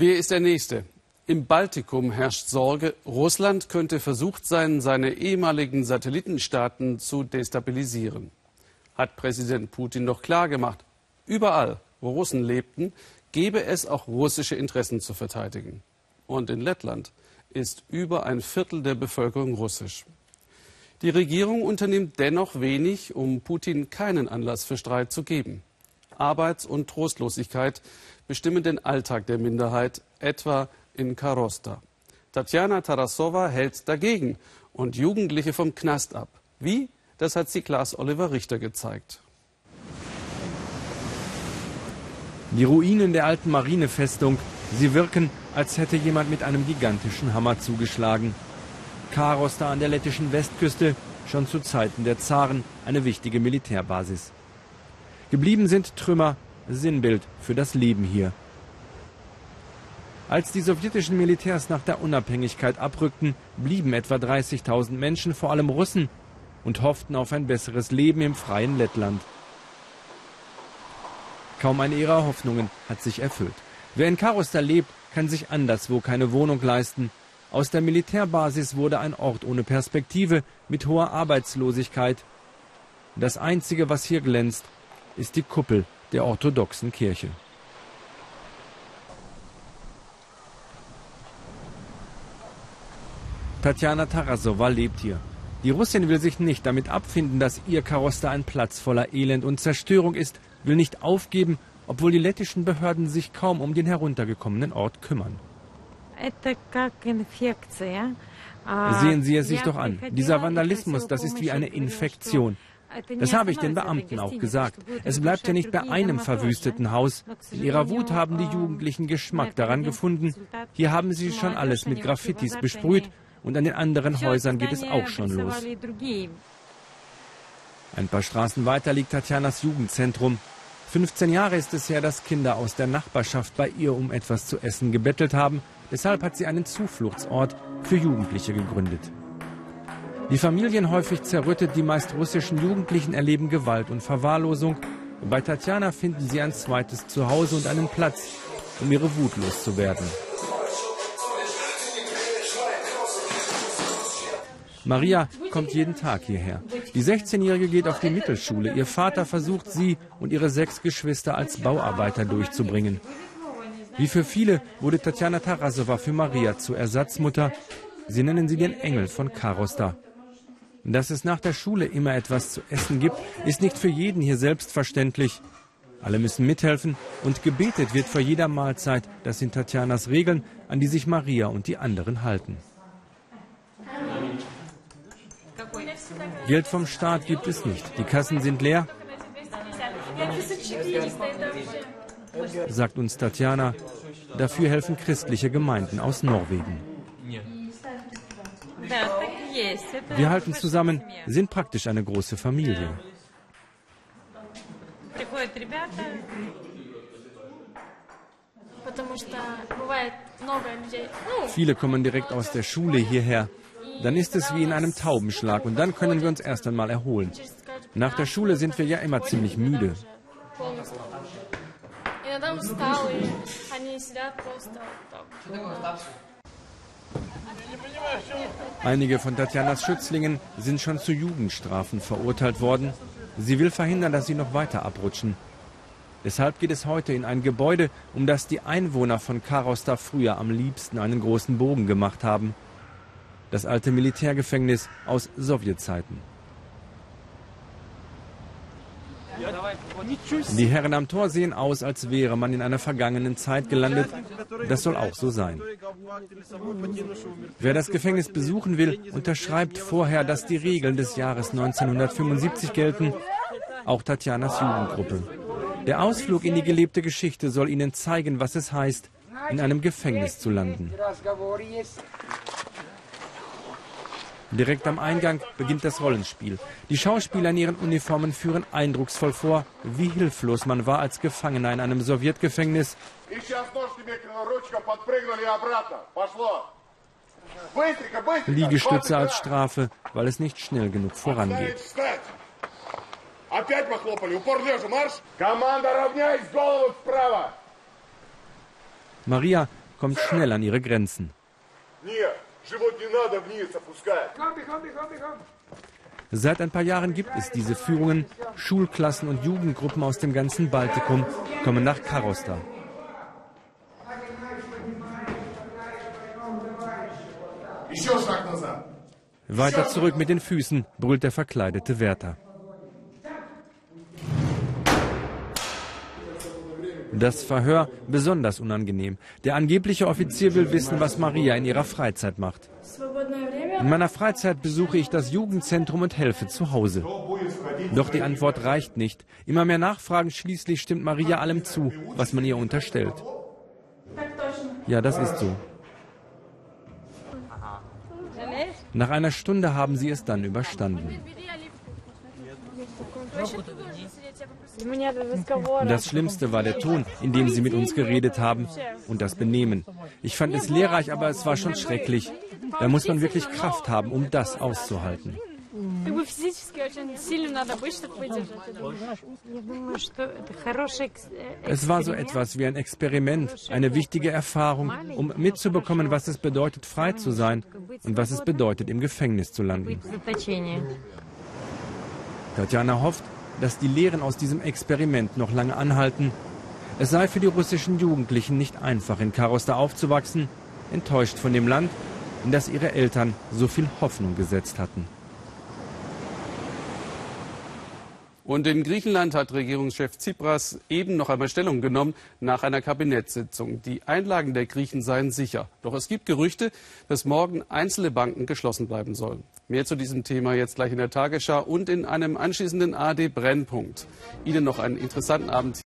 Wer ist der Nächste? Im Baltikum herrscht Sorge, Russland könnte versucht sein, seine ehemaligen Satellitenstaaten zu destabilisieren. Hat Präsident Putin doch klargemacht, überall, wo Russen lebten, gebe es auch russische Interessen zu verteidigen. Und in Lettland ist über ein Viertel der Bevölkerung russisch. Die Regierung unternimmt dennoch wenig, um Putin keinen Anlass für Streit zu geben. Arbeits- und Trostlosigkeit bestimmen den Alltag der Minderheit, etwa in Karosta. Tatjana Tarasova hält dagegen und Jugendliche vom Knast ab. Wie? Das hat sie Klaas Oliver Richter gezeigt. Die Ruinen der alten Marinefestung, sie wirken, als hätte jemand mit einem gigantischen Hammer zugeschlagen. Karosta an der lettischen Westküste, schon zu Zeiten der Zaren eine wichtige Militärbasis. Geblieben sind Trümmer, Sinnbild für das Leben hier. Als die sowjetischen Militärs nach der Unabhängigkeit abrückten, blieben etwa 30.000 Menschen, vor allem Russen, und hofften auf ein besseres Leben im freien Lettland. Kaum eine ihrer Hoffnungen hat sich erfüllt. Wer in Karosta lebt, kann sich anderswo keine Wohnung leisten. Aus der Militärbasis wurde ein Ort ohne Perspektive mit hoher Arbeitslosigkeit. Das Einzige, was hier glänzt, ist die Kuppel der orthodoxen Kirche. Tatjana Tarasova lebt hier. Die Russin will sich nicht damit abfinden, dass ihr Karoster ein Platz voller Elend und Zerstörung ist, will nicht aufgeben, obwohl die lettischen Behörden sich kaum um den heruntergekommenen Ort kümmern. Sehen Sie es sich doch an. Dieser Vandalismus, das ist wie eine Infektion. Das habe ich den Beamten auch gesagt. Es bleibt ja nicht bei einem verwüsteten Haus. In ihrer Wut haben die Jugendlichen Geschmack daran gefunden. Hier haben sie schon alles mit Graffitis besprüht und an den anderen Häusern geht es auch schon los. Ein paar Straßen weiter liegt Tatjanas Jugendzentrum. 15 Jahre ist es her, dass Kinder aus der Nachbarschaft bei ihr um etwas zu essen gebettelt haben. Deshalb hat sie einen Zufluchtsort für Jugendliche gegründet. Die Familien häufig zerrüttet, die meist russischen Jugendlichen erleben Gewalt und Verwahrlosung. Bei Tatjana finden sie ein zweites Zuhause und einen Platz, um ihre Wut loszuwerden. Maria kommt jeden Tag hierher. Die 16-Jährige geht auf die Mittelschule. Ihr Vater versucht sie und ihre sechs Geschwister als Bauarbeiter durchzubringen. Wie für viele wurde Tatjana Tarasova für Maria zur Ersatzmutter. Sie nennen sie den Engel von Karosta. Dass es nach der Schule immer etwas zu essen gibt, ist nicht für jeden hier selbstverständlich. Alle müssen mithelfen und gebetet wird vor jeder Mahlzeit. Das sind Tatjanas Regeln, an die sich Maria und die anderen halten. Geld vom Staat gibt es nicht. Die Kassen sind leer, sagt uns Tatjana. Dafür helfen christliche Gemeinden aus Norwegen. Wir halten zusammen, sind praktisch eine große Familie. Viele kommen direkt aus der Schule hierher. Dann ist es wie in einem Taubenschlag und dann können wir uns erst einmal erholen. Nach der Schule sind wir ja immer ziemlich müde. Einige von Tatjanas Schützlingen sind schon zu Jugendstrafen verurteilt worden. Sie will verhindern, dass sie noch weiter abrutschen. Deshalb geht es heute in ein Gebäude, um das die Einwohner von Karosta früher am liebsten einen großen Bogen gemacht haben. Das alte Militärgefängnis aus Sowjetzeiten. Die Herren am Tor sehen aus, als wäre man in einer vergangenen Zeit gelandet. Das soll auch so sein. Wer das Gefängnis besuchen will, unterschreibt vorher, dass die Regeln des Jahres 1975 gelten. Auch Tatjanas Jugendgruppe. Der Ausflug in die gelebte Geschichte soll ihnen zeigen, was es heißt, in einem Gefängnis zu landen. Direkt am Eingang beginnt das Rollenspiel. Die Schauspieler in ihren Uniformen führen eindrucksvoll vor, wie hilflos man war als Gefangener in einem Sowjetgefängnis. Liegestütze als Strafe, weil es nicht schnell genug vorangeht. Maria kommt schnell an ihre Grenzen. Seit ein paar Jahren gibt es diese Führungen. Schulklassen und Jugendgruppen aus dem ganzen Baltikum kommen nach Karosta. Weiter zurück mit den Füßen, brüllt der verkleidete Wärter. Das Verhör besonders unangenehm. Der angebliche Offizier will wissen, was Maria in ihrer Freizeit macht. In meiner Freizeit besuche ich das Jugendzentrum und helfe zu Hause. Doch die Antwort reicht nicht. Immer mehr Nachfragen, schließlich stimmt Maria allem zu, was man ihr unterstellt. Ja, das ist so. Nach einer Stunde haben sie es dann überstanden. Das Schlimmste war der Ton, in dem sie mit uns geredet haben und das Benehmen. Ich fand es lehrreich, aber es war schon schrecklich. Da muss man wirklich Kraft haben, um das auszuhalten. Es war so etwas wie ein Experiment, eine wichtige Erfahrung, um mitzubekommen, was es bedeutet, frei zu sein und was es bedeutet, im Gefängnis zu landen. Tatjana hofft, dass die Lehren aus diesem Experiment noch lange anhalten. Es sei für die russischen Jugendlichen nicht einfach, in Karosta aufzuwachsen, enttäuscht von dem Land, in das ihre Eltern so viel Hoffnung gesetzt hatten. Und in Griechenland hat Regierungschef Tsipras eben noch einmal Stellung genommen nach einer Kabinettssitzung. Die Einlagen der Griechen seien sicher. Doch es gibt Gerüchte, dass morgen einzelne Banken geschlossen bleiben sollen. Mehr zu diesem Thema jetzt gleich in der Tagesschau und in einem anschließenden AD Brennpunkt. Ihnen noch einen interessanten Abend.